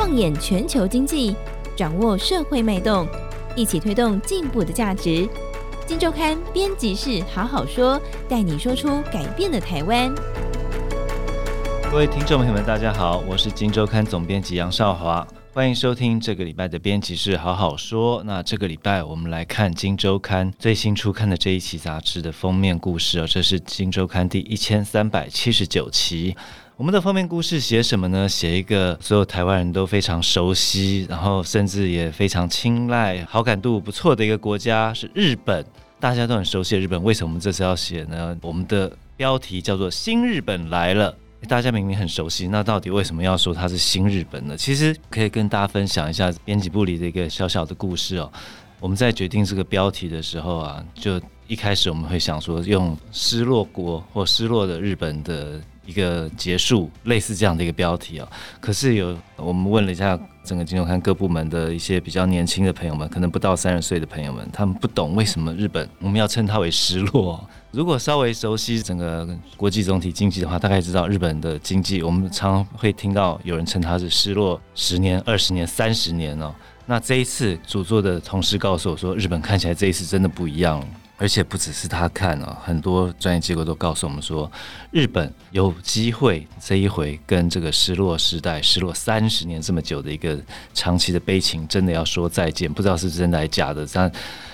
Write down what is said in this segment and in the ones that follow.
放眼全球经济，掌握社会脉动，一起推动进步的价值。金周刊编辑室好好说，带你说出改变的台湾。各位听众朋友们，大家好，我是金周刊总编辑杨少华，欢迎收听这个礼拜的编辑室好好说。那这个礼拜我们来看金周刊最新出刊的这一期杂志的封面故事哦，这是金周刊第一千三百七十九期。我们的封面故事写什么呢？写一个所有台湾人都非常熟悉，然后甚至也非常青睐、好感度不错的一个国家，是日本。大家都很熟悉的日本，为什么我们这次要写呢？我们的标题叫做“新日本来了”。大家明明很熟悉，那到底为什么要说它是新日本呢？其实可以跟大家分享一下编辑部里的一个小小的故事哦。我们在决定这个标题的时候啊，就一开始我们会想说用“失落国”或“失落的日本”的。一个结束，类似这样的一个标题啊、哦。可是有我们问了一下整个金融刊各部门的一些比较年轻的朋友们，可能不到三十岁的朋友们，他们不懂为什么日本我们要称它为失落。如果稍微熟悉整个国际总体经济的话，大概知道日本的经济，我们常会听到有人称它是失落十年、二十年、三十年哦。那这一次主作的同事告诉我说，日本看起来这一次真的不一样。而且不只是他看啊，很多专业机构都告诉我们说，日本有机会这一回跟这个失落时代、失落三十年这么久的一个长期的悲情，真的要说再见。不知道是真的还是假的，但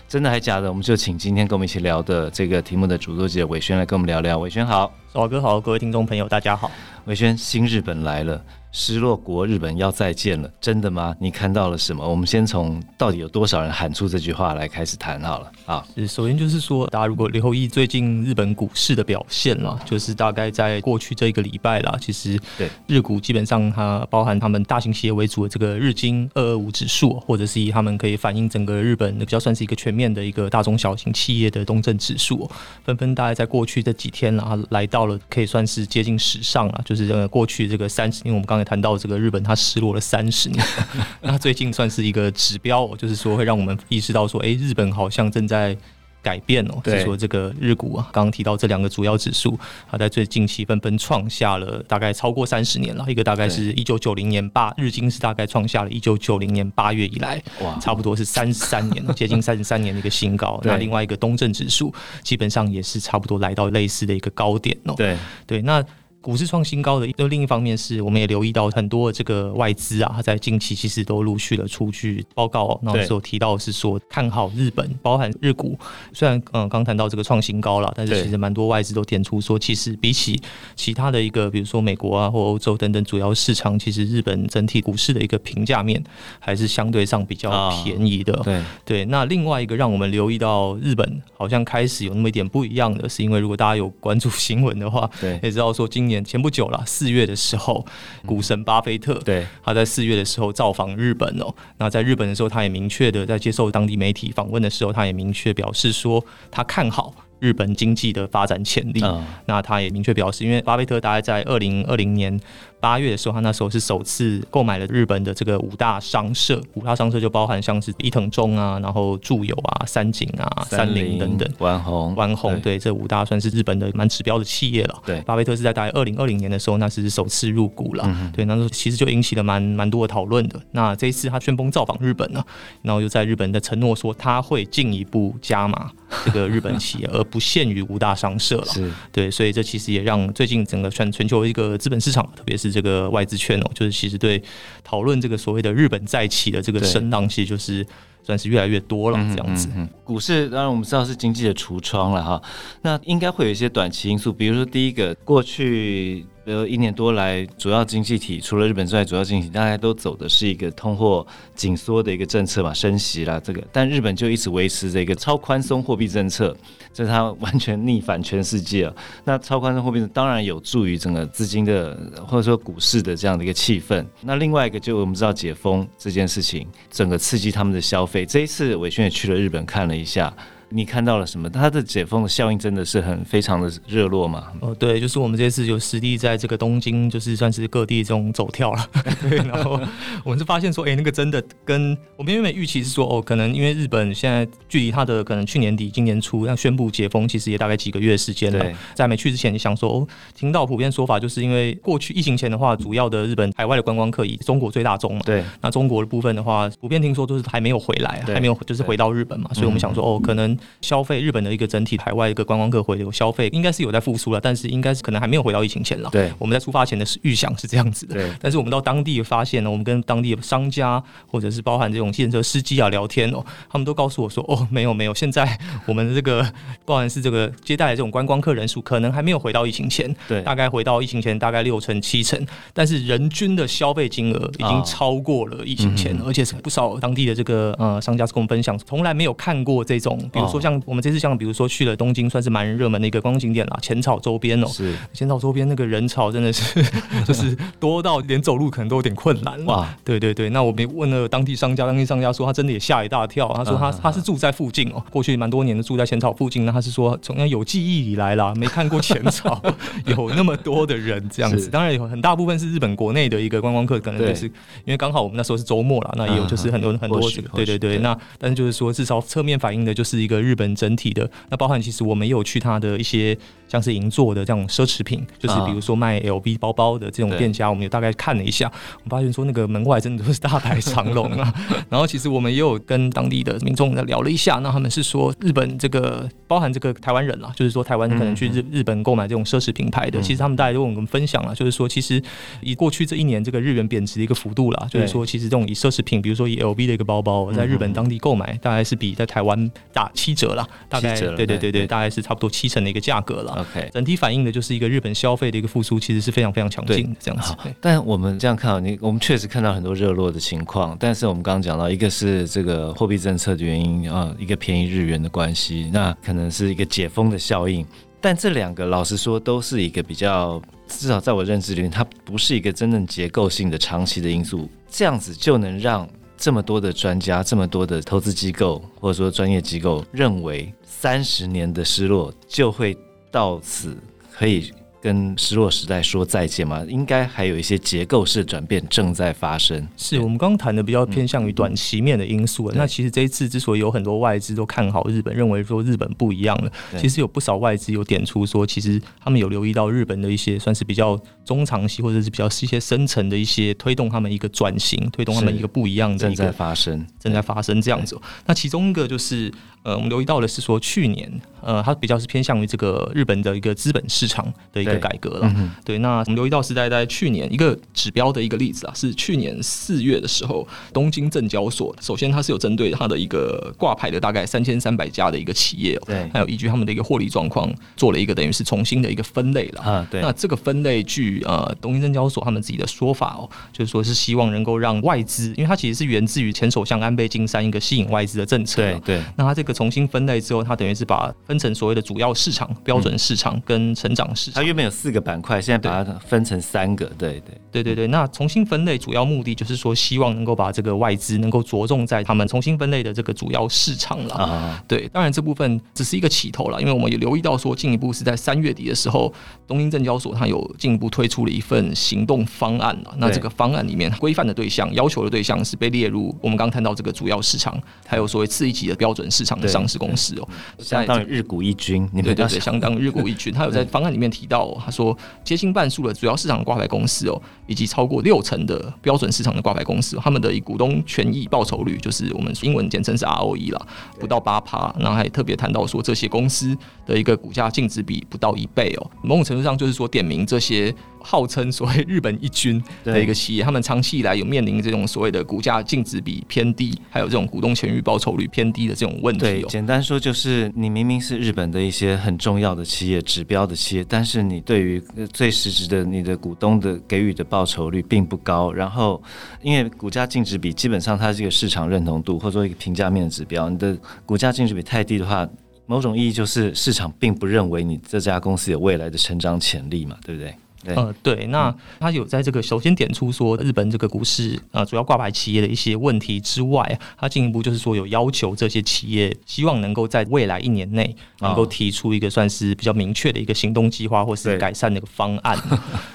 真的还假的，我们就请今天跟我们一起聊的这个题目的主作记者伟轩来跟我们聊聊。伟轩好，老哥好，各位听众朋友大家好。伟轩，新日本来了。失落国日本要再见了，真的吗？你看到了什么？我们先从到底有多少人喊出这句话来开始谈好了啊。首先就是说，大家如果留意最近日本股市的表现了，就是大概在过去这一个礼拜啦，其实对日股基本上它包含他们大型企业为主的这个日经二二五指数，或者是以他们可以反映整个日本比较算是一个全面的一个大中小型企业的东证指数，纷纷大概在过去这几天啊来到了可以算是接近史上了，就是这个过去这个三十，因为我们刚才。谈到这个日本，它失落了三十年，那最近算是一个指标，就是说会让我们意识到说，哎，日本好像正在改变哦。就是说这个日股啊，刚刚提到这两个主要指数，它在最近期纷纷创下了大概超过三十年了，一个大概是一九九零年八，日经是大概创下了一九九零年八月以来，哇，差不多是三十三年了，接近三十三年的一个新高。那另外一个东证指数，基本上也是差不多来到类似的一个高点哦。对对，那。股市创新高的，又另一方面是，我们也留意到很多这个外资啊，它在近期其实都陆续的出具报告哦。那时候提到是说看好日本，包含日股。虽然嗯刚谈到这个创新高了，但是其实蛮多外资都点出说，其实比起其他的一个，比如说美国啊或欧洲等等主要市场，其实日本整体股市的一个评价面还是相对上比较便宜的。对对。那另外一个让我们留意到日本好像开始有那么一点不一样的是，因为如果大家有关注新闻的话，也知道说今年。前不久了，四月的时候，股神巴菲特，对，他在四月的时候造访日本哦。那在日本的时候，他也明确的在接受当地媒体访问的时候，他也明确表示说，他看好。日本经济的发展潜力，嗯，那他也明确表示，因为巴菲特大概在二零二零年八月的时候，他那时候是首次购买了日本的这个五大商社，五大商社就包含像是伊藤忠啊，然后住友啊、三井啊、三菱等等，丸红、丸红，对，这五大算是日本的蛮指标的企业了。对，巴菲特是在大概二零二零年的时候，那是首次入股了，嗯。对，那时候其实就引起了蛮蛮多的讨论的。那这一次他旋风造访日本呢，然后又在日本的承诺说他会进一步加码这个日本企业，而不限于五大商社了，是对，所以这其实也让最近整个全全球一个资本市场，特别是这个外资圈哦，就是其实对讨论这个所谓的日本再起的这个声浪，其实就是算是越来越多了这样子。嗯嗯嗯、股市当然我们知道是经济的橱窗了哈，那应该会有一些短期因素，比如说第一个过去。呃，一年多来，主要经济体除了日本之外，主要经济体大家都走的是一个通货紧缩的一个政策嘛，升息啦，这个，但日本就一直维持这个超宽松货币政策，这是它完全逆反全世界啊。那超宽松货币当然有助于整个资金的或者说股市的这样的一个气氛。那另外一个就我们知道解封这件事情，整个刺激他们的消费。这一次伟轩也去了日本看了一下。你看到了什么？它的解封的效应真的是很非常的热络嘛？哦，对，就是我们这次有实地在这个东京，就是算是各地这种走跳了。对，然后我们是发现说，哎、欸，那个真的跟我们原本预期是说，哦，可能因为日本现在距离它的可能去年底、今年初要宣布解封，其实也大概几个月时间了。对在没去之前，你想说，哦，听到普遍说法，就是因为过去疫情前的话，主要的日本海外的观光客以中国最大宗嘛。对。那中国的部分的话，普遍听说都是还没有回来，还没有就是回到日本嘛，所以我们想说，哦，可能消费日本的一个整体海外一个观光客回流消费，应该是有在复苏了，但是应该是可能还没有回到疫情前了。对，我们在出发前的预想是这样子的。对，但是我们到当地发现呢，我们跟当地的商家或者是包含这种计程车司机啊聊天哦，他们都告诉我说，哦，没有没有，现在我们的这个包含是这个接待的这种观光客人数，可能还没有回到疫情前。对，大概回到疫情前大概六成七成，但是人均的消费金额已经超过了疫情前，哦、而且是不少当地的这个呃商家是跟我们分享，从来没有看过这种，比如说像我们这次像比如说去了东京，算是蛮热门的一个观光景点啦，浅草周边哦，是。浅草周边那个人潮真的是 就是多到连走路可能都有点困难哇，对对对，那我们问了当地商家，当地商家说他真的也吓一大跳，他说他他是住在附近哦，过去蛮多年的住在浅草附近，那他是说从有记忆以来啦，没看过浅草 有那么多的人这样子，当然有很大部分是日本国内的一个观光客，可能就是因为刚好我们那时候是周末了，那也有就是很多很多这个，对对对，那但是就是说至少侧面反映的就是一个日本整体的，那包含其实我们也有去他的一些。像是银座的这种奢侈品，就是比如说卖 LV 包包的这种店家，我们也大概看了一下，我们发现说那个门外真的都是大排长龙啊。然后其实我们也有跟当地的民众聊了一下，那他们是说日本这个包含这个台湾人啦，就是说台湾可能去日日本购买这种奢侈品牌的，其实他们大家都跟我们分享了，就是说其实以过去这一年这个日元贬值的一个幅度啦，就是说其实这种以奢侈品，比如说以 LV 的一个包包，在日本当地购买，大概是比在台湾大七折了，大概对对对对，大概是差不多七成的一个价格了。OK，整体反映的就是一个日本消费的一个复苏，其实是非常非常强劲的这样子。但我们这样看啊，你我们确实看到很多热络的情况。但是我们刚刚讲到，一个是这个货币政策的原因啊，一个便宜日元的关系，那可能是一个解封的效应。但这两个老实说，都是一个比较，至少在我认知里面，它不是一个真正结构性的长期的因素。这样子就能让这么多的专家、这么多的投资机构或者说专业机构认为，三十年的失落就会。到此可以跟失落时代说再见吗？应该还有一些结构式转变正在发生。是我们刚刚谈的比较偏向于短期面的因素。嗯、那其实这一次之所以有很多外资都看好日本，认为说日本不一样了，其实有不少外资有点出说，其实他们有留意到日本的一些算是比较中长期或者是比较是一些深层的一些推动他们一个转型，推动他们一个不一样的正在发生，正在发生这样子。那其中一个就是。呃，我们留意到的是说，去年呃，它比较是偏向于这个日本的一个资本市场的一个改革了。对，嗯、对，那我们留意到是在在去年一个指标的一个例子啊，是去年四月的时候，东京证交所首先它是有针对它的一个挂牌的大概三千三百家的一个企业，对，还有依据他们的一个获利状况做了一个等于是重新的一个分类了。啊，对。那这个分类据呃东京证交所他们自己的说法哦，就是说是希望能够让外资，因为它其实是源自于前首相安倍晋三一个吸引外资的政策。对对。那它这个。重新分类之后，它等于是把分成所谓的主要市场、标准市场跟成长市场。它原本有四个板块，现在把它分成三个。对对对对对。那重新分类主要目的就是说，希望能够把这个外资能够着重在他们重新分类的这个主要市场了。啊，对。当然这部分只是一个起头了，因为我们也留意到说，进一步是在三月底的时候，东京证交所它有进一步推出了一份行动方案了。那这个方案里面规范的对象、要求的对象是被列入我们刚刚谈到这个主要市场，还有所谓次一级的标准市场。上市公司哦，相当于日股一军，对对对，相当于日股一军。他有在方案里面提到，他说接近半数的主要市场挂牌公司哦，以及超过六成的标准市场的挂牌公司，他们的股东权益报酬率，就是我们英文简称是 ROE 啦，不到八趴。然后还特别谈到说，这些公司的一个股价净值比不到一倍哦，某种程度上就是说点名这些。号称所谓日本一军的一个企业，他们长期以来有面临这种所谓的股价净值比偏低，还有这种股东权益报酬率偏低的这种问题。对，简单说就是你明明是日本的一些很重要的企业、指标的企业，但是你对于最实质的你的股东的给予的报酬率并不高。然后，因为股价净值比基本上它是一个市场认同度或者说一个评价面的指标，你的股价净值比太低的话，某种意义就是市场并不认为你这家公司有未来的成长潜力嘛，对不对？呃，对，那他有在这个首先点出说，日本这个股市呃主要挂牌企业的一些问题之外，他进一步就是说有要求这些企业希望能够在未来一年内能够提出一个算是比较明确的一个行动计划，或是改善的一 个方案。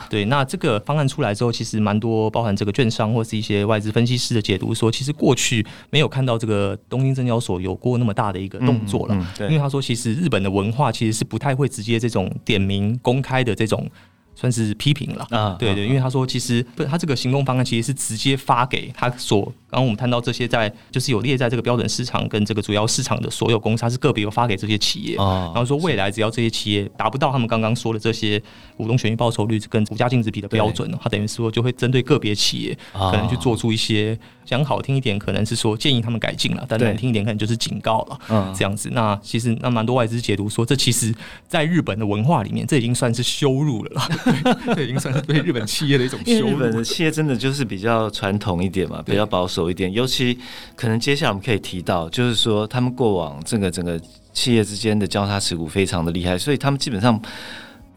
对，对，那这个方案出来之后，其实蛮多包含这个券商或是一些外资分析师的解读说，其实过去没有看到这个东京证交所有过那么大的一个动作了，嗯嗯、因为他说其实日本的文化其实是不太会直接这种点名公开的这种。算是批评了。啊，对对，因为他说其实不，他这个行动方案其实是直接发给他所，刚刚我们谈到这些在就是有列在这个标准市场跟这个主要市场的所有公司，它是个别有发给这些企业，然后说未来只要这些企业达不到他们刚刚说的这些股东权益报酬率跟股价净值比的标准，它等于说就会针对个别企业可能去做出一些讲好听一点，可能是说建议他们改进了，但难听一点可能就是警告了，嗯，这样子。那其实那蛮多外资解读说，这其实在日本的文化里面，这已经算是羞辱了啦。对，已经算是对日本企业的一种羞辱。日本的企业真的就是比较传统一点嘛，比较保守有一点。尤其可能接下来我们可以提到，就是说他们过往这个整个企业之间的交叉持股非常的厉害，所以他们基本上。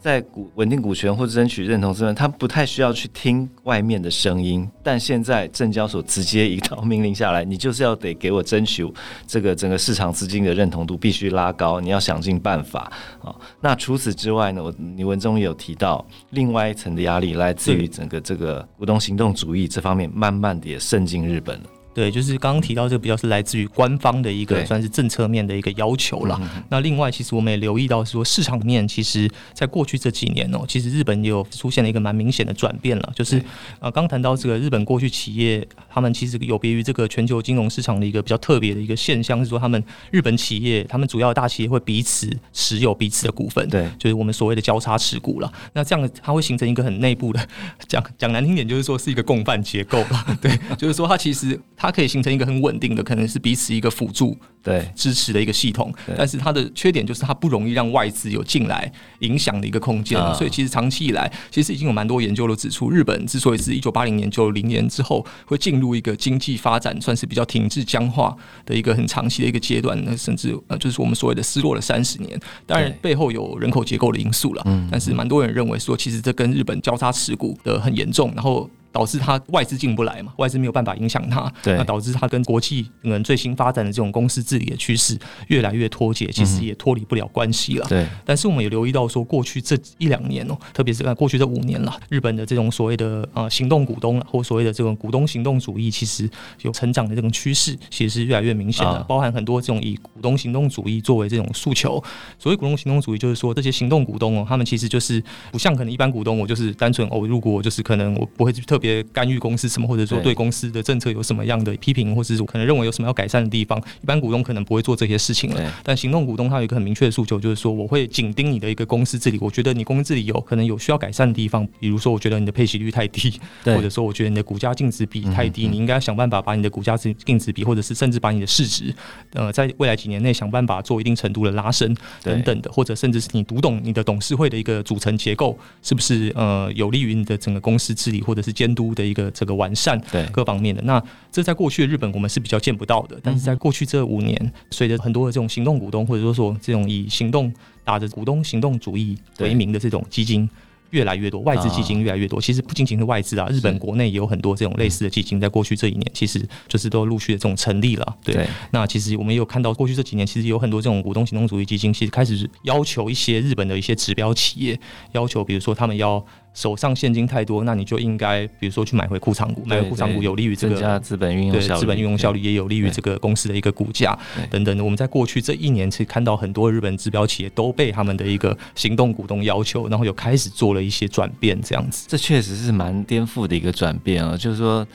在股稳定股权或者争取认同之分，他不太需要去听外面的声音。但现在证交所直接一道命令下来，你就是要得给我争取这个整个市场资金的认同度必须拉高，你要想尽办法啊。那除此之外呢，我你文中也有提到，另外一层的压力来自于整个这个股东行动主义这方面，慢慢的也渗进日本了。对，就是刚刚提到这个比较是来自于官方的一个算是政策面的一个要求了。那另外，其实我们也留意到说，市场面其实在过去这几年哦，其实日本也有出现了一个蛮明显的转变了。就是呃，刚谈到这个日本过去企业，他们其实有别于这个全球金融市场的一个比较特别的一个现象，是说他们日本企业，他们主要的大企业会彼此持有彼此的股份，对，就是我们所谓的交叉持股了。那这样它会形成一个很内部的，讲讲难听点，就是说是一个共犯结构了。对，就是说它其实。它可以形成一个很稳定的，可能是彼此一个辅助、对支持的一个系统。但是它的缺点就是它不容易让外资有进来影响的一个空间。所以其实长期以来，其实已经有蛮多研究都指出，日本之所以是一九八零年、九零年之后会进入一个经济发展算是比较停滞僵化的一个很长期的一个阶段，那甚至呃就是我们所谓的失落了三十年。当然背后有人口结构的因素了，但是蛮多人认为说，其实这跟日本交叉持股的很严重，然后。导致它外资进不来嘛，外资没有办法影响它，那导致它跟国际嗯最新发展的这种公司治理的趋势越来越脱节，其实也脱离不了关系了。对，但是我们也留意到说，过去这一两年哦，特别是在过去这五年了，日本的这种所谓的呃行动股东了或所谓的这种股东行动主义，其实有成长的这种趋势，其实是越来越明显的。包含很多这种以股东行动主义作为这种诉求。所谓股东行动主义，就是说这些行动股东哦，他们其实就是不像可能一般股东，我就是单纯哦，如果我就是可能我不会去特别。干预公司什么，或者说对。公司的政策有什么样的批评，或者是可能认为有什么要改善的地方，一般股东可能不会做这些事情了。但行动股东他有一个很明确的诉求，就是说我会紧盯你的一个公司治理，我觉得你公司治理有可能有需要改善的地方，比如说我觉得你的配息率太低，或者说我觉得你的股价净值比太低，你应该想办法把你的股价净值比，或者是甚至把你的市值，呃，在未来几年内想办法做一定程度的拉升等等的，或者甚至是你读懂你的董事会的一个组成结构，是不是呃有利于你的整个公司治理或者是监督的一个这个完善，对各方面的，那这在过去的日本我们是比较见不到的，但是在过去这五年，随着很多的这种行动股东或者说说这种以行动打着股东行动主义为名的这种基金越来越多，外资基金越来越多。其实不仅仅是外资啊，日本国内也有很多这种类似的基金，在过去这一年其实就是都陆续的这种成立了。对，那其实我们也有看到过去这几年，其实有很多这种股东行动主义基金，其实开始要求一些日本的一些指标企业，要求比如说他们要。手上现金太多，那你就应该，比如说去买回库藏股，买回库藏股有利于这个资本运用效率，资本运用效率也有利于这个公司的一个股价等等的。我们在过去这一年，其实看到很多日本指标企业都被他们的一个行动股东要求，然后有开始做了一些转变，这样子。这确实是蛮颠覆的一个转变啊！就是说，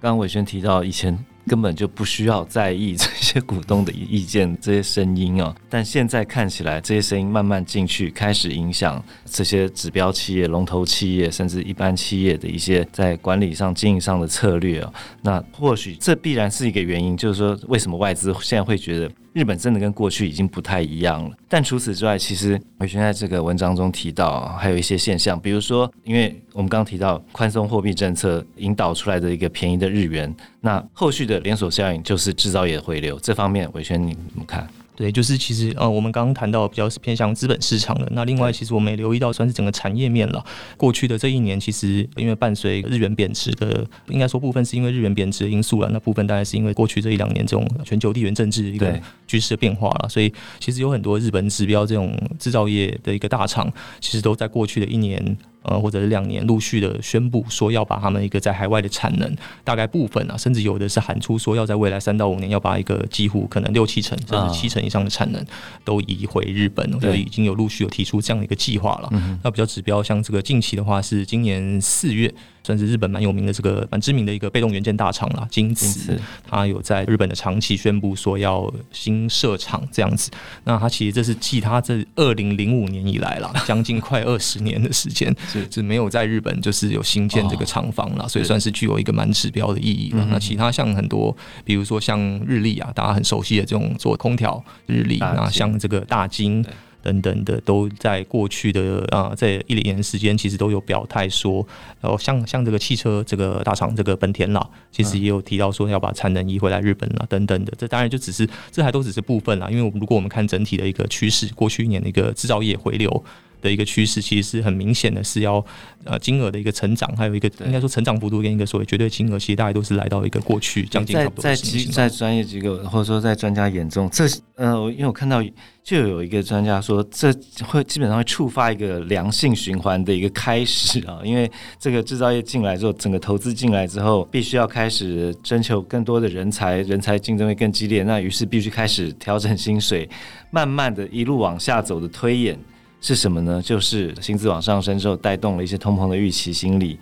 刚刚伟轩提到以前。根本就不需要在意这些股东的意见、这些声音啊，但现在看起来，这些声音慢慢进去，开始影响这些指标企业、龙头企业，甚至一般企业的一些在管理上、经营上的策略啊。那或许这必然是一个原因，就是说，为什么外资现在会觉得？日本真的跟过去已经不太一样了，但除此之外，其实伟轩在这个文章中提到，还有一些现象，比如说，因为我们刚刚提到宽松货币政策引导出来的一个便宜的日元，那后续的连锁效应就是制造业回流，这方面伟轩你怎么看？对，就是其实呃，我们刚刚谈到比较是偏向资本市场的。那另外，其实我们也留意到，算是整个产业面了。过去的这一年，其实因为伴随日元贬值的，应该说部分是因为日元贬值的因素了。那部分大概是因为过去这一两年这种全球地缘政治一个局势的变化了。所以，其实有很多日本指标这种制造业的一个大厂，其实都在过去的一年。呃，或者是两年陆续的宣布说要把他们一个在海外的产能，大概部分啊，甚至有的是喊出说要在未来三到五年要把一个几乎可能六七成甚至七成以上的产能都移回日本，所以已经有陆续有提出这样的一个计划了。那比较指标，像这个近期的话是今年四月。算是日本蛮有名的这个蛮知名的一个被动元件大厂啦，京瓷，它有在日本的长崎宣布说要新设厂这样子。那它其实这是继它这二零零五年以来啦，将近快二十年的时间是是没有在日本就是有新建这个厂房了，所以算是具有一个蛮指标的意义了。那其他像很多，比如说像日立啊，大家很熟悉的这种做空调日立，那像这个大金。等等的都在过去的啊，这一年时间其实都有表态说，然后像像这个汽车这个大厂这个本田啦，其实也有提到说要把产能移回来日本啦，等等的。这当然就只是这还都只是部分啦，因为如果我们看整体的一个趋势，过去一年的一个制造业回流。的一个趋势，其实是很明显的，是要呃金额的一个成长，还有一个应该说成长幅度跟一个所谓绝对金额，其实大概都是来到一个过去将近差不多在在专业机构或者说在专家眼中，这呃，因为我看到就有一个专家说，这会基本上会触发一个良性循环的一个开始啊，因为这个制造业进来之后，整个投资进来之后，必须要开始征求更多的人才，人才竞争会更激烈，那于是必须开始调整薪水，慢慢的一路往下走的推演。是什么呢？就是薪资往上升之后，带动了一些通膨的预期心理。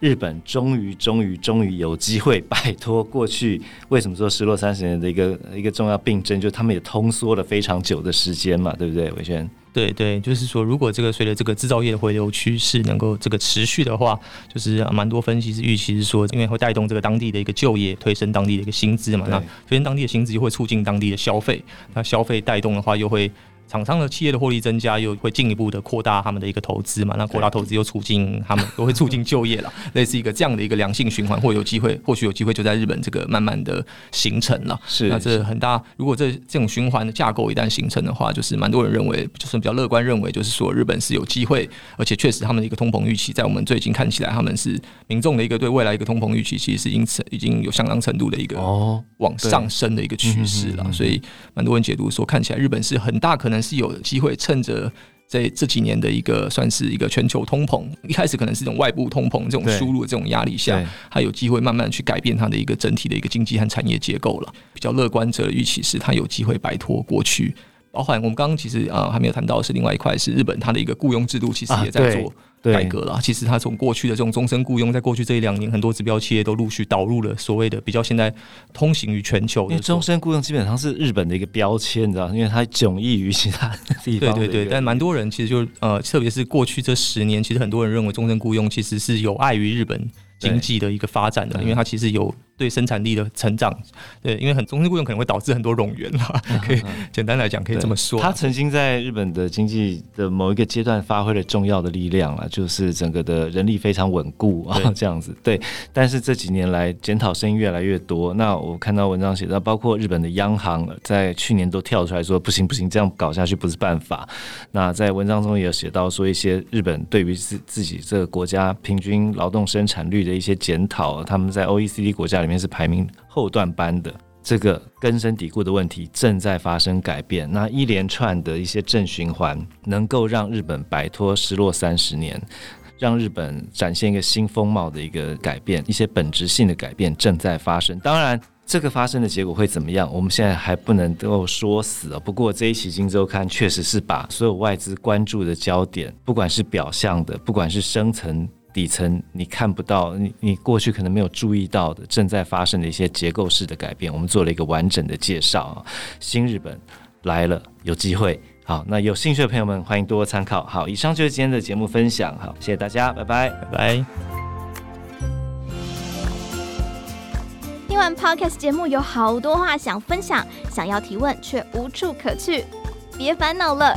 日本终于、终于、终于有机会摆脱过去为什么说失落三十年的一个一个重要病症，就他们也通缩了非常久的时间嘛，对不对？伟轩？对对，就是说，如果这个随着这个制造业的回流趋势能够这个持续的话，就是蛮多分析师预期是说，因为会带动这个当地的一个就业，推升当地的一个薪资嘛，那推升当地的薪资又会促进当地的消费，那消费带动的话又会。厂商的企业的获利增加，又会进一步的扩大他们的一个投资嘛？那扩大投资又促进他们，都会促进就业了，类似一个这样的一个良性循环，或有机会，或许有机会就在日本这个慢慢的形成了。是，那这很大。如果这这种循环的架构一旦形成的话，就是蛮多人认为，就是比较乐观认为，就是说日本是有机会，而且确实他们的一个通膨预期，在我们最近看起来，他们是民众的一个对未来一个通膨预期，其实是因此已经有相当程度的一个哦往上升的一个趋势了。所以蛮多人解读说，看起来日本是很大可能是有机会。趁着在这几年的一个算是一个全球通膨，一开始可能是一种外部通膨这种输入的这种压力下，它有机会慢慢去改变它的一个整体的一个经济和产业结构了。比较乐观者的预期是，它有机会摆脱过去，包含我们刚刚其实啊还没有谈到的是另外一块，是日本它的一个雇佣制度，其实也在做。改革了，其实它从过去的这种终身雇佣，在过去这一两年，很多指标企业都陆续导入了所谓的比较现在通行于全球。因为终身雇佣基本上是日本的一个标签，你知道，因为它迥异于其他地方。对对对，但蛮多人其实就呃，特别是过去这十年，其实很多人认为终身雇佣其实是有碍于日本经济的一个发展的，因为它其实有。对生产力的成长，对，因为很终身雇佣可能会导致很多冗员啦，可以简单来讲可以这么说。他曾经在日本的经济的某一个阶段发挥了重要的力量啊，就是整个的人力非常稳固啊，这样子。对，但是这几年来检讨声音越来越多。那我看到文章写到，包括日本的央行在去年都跳出来说，不行不行，这样搞下去不是办法。那在文章中也有写到说，一些日本对于自自己这个国家平均劳动生产率的一些检讨，他们在 OECD 国家里面是排名后段班的，这个根深蒂固的问题正在发生改变。那一连串的一些正循环，能够让日本摆脱失落三十年，让日本展现一个新风貌的一个改变，一些本质性的改变正在发生。当然，这个发生的结果会怎么样，我们现在还不能够说死啊。不过这一期《金周刊》确实是把所有外资关注的焦点，不管是表象的，不管是深层。底层你看不到，你你过去可能没有注意到的正在发生的一些结构式的改变，我们做了一个完整的介绍啊。新日本来了，有机会。好，那有兴趣的朋友们欢迎多多参考。好，以上就是今天的节目分享。好，谢谢大家，拜拜，拜拜。听完 Podcast 节目，有好多话想分享，想要提问却无处可去，别烦恼了。